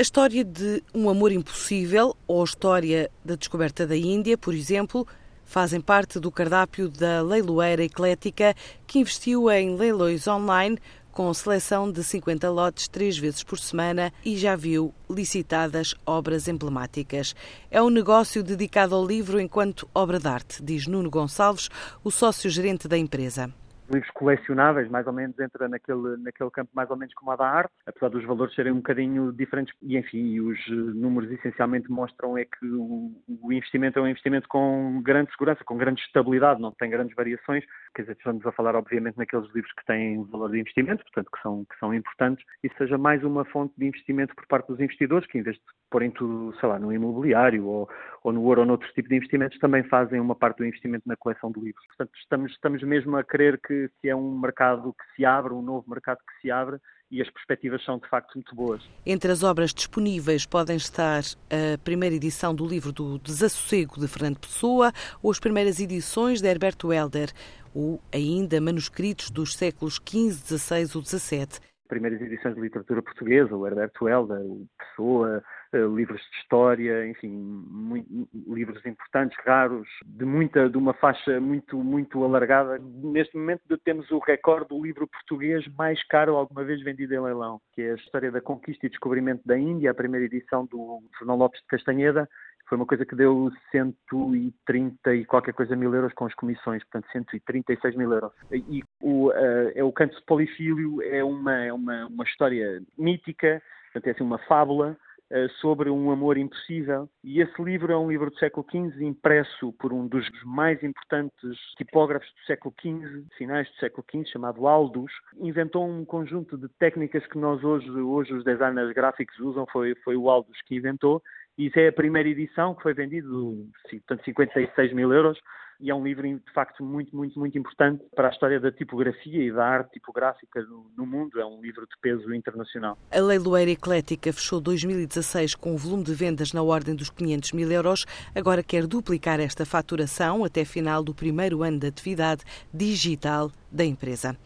A história de um amor impossível ou a história da descoberta da Índia, por exemplo, fazem parte do cardápio da leiloeira eclética que investiu em leilões online com seleção de 50 lotes três vezes por semana e já viu licitadas obras emblemáticas. É um negócio dedicado ao livro enquanto obra de arte, diz Nuno Gonçalves, o sócio-gerente da empresa livros colecionáveis, mais ou menos entra naquele, naquele campo mais ou menos como a da arte, apesar dos valores serem um bocadinho diferentes e enfim, os números essencialmente mostram é que o, o, investimento é um investimento com grande segurança, com grande estabilidade, não tem grandes variações, quer dizer, estamos a falar obviamente naqueles livros que têm valor de investimento, portanto que são, que são importantes, e seja mais uma fonte de investimento por parte dos investidores, que em vez de porem tudo, sei lá, no imobiliário ou, ou no ouro ou noutro tipo de investimentos, também fazem uma parte do investimento na coleção de livros. Portanto, estamos, estamos mesmo a querer que que, é um mercado que se abre, um novo mercado que se abre e as perspectivas são de facto muito boas. Entre as obras disponíveis podem estar a primeira edição do livro do Desassossego de Fernando Pessoa ou as primeiras edições de Herberto Helder, ou ainda manuscritos dos séculos XV, XVI ou XVII. Primeiras edições de literatura portuguesa, o Herberto Helder, o Pessoa, eh, livros de história, enfim, muito, livros importantes, raros, de muita, de uma faixa muito, muito alargada. Neste momento temos o recorde do livro português mais caro alguma vez vendido em leilão, que é a história da conquista e descobrimento da Índia, a primeira edição do Fernão Lopes de Castanheda, foi uma coisa que deu 130 e qualquer coisa mil euros com as comissões, portanto 136 mil euros. E o, uh, é o Canto de Polifílio, é uma, é uma, uma história mítica, portanto é assim uma fábula, eh, sobre um amor impossível. E esse livro é um livro do século XV, impresso por um dos mais importantes tipógrafos do século XV, finais do século XV, chamado Aldus. Inventou um conjunto de técnicas que nós hoje, hoje os designers gráficos usam, foi, foi o Aldus que inventou. Isso é a primeira edição que foi vendido, portanto, 56 mil euros e é um livro de facto muito, muito, muito importante para a história da tipografia e da arte tipográfica no, no mundo. É um livro de peso internacional. A Leiloeira Eclética fechou 2016 com um volume de vendas na ordem dos 500 mil euros. Agora quer duplicar esta faturação até final do primeiro ano de atividade digital da empresa.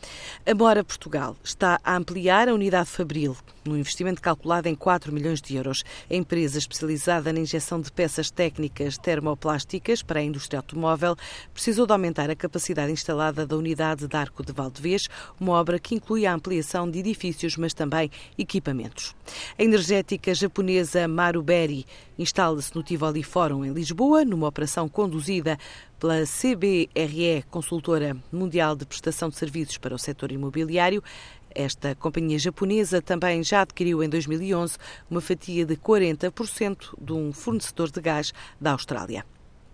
A Mora Portugal está a ampliar a unidade Fabril, num investimento calculado em 4 milhões de euros. A empresa especializada na injeção de peças técnicas termoplásticas para a indústria automóvel precisou de aumentar a capacidade instalada da unidade de Arco de Valdevez, uma obra que inclui a ampliação de edifícios, mas também equipamentos. A energética japonesa Maruberi instala-se no Tivoli Fórum em Lisboa, numa operação conduzida pela CBRE, consultora mundial de prestação de serviços para o setor imobiliário. Esta companhia japonesa também já adquiriu em 2011 uma fatia de 40% de um fornecedor de gás da Austrália.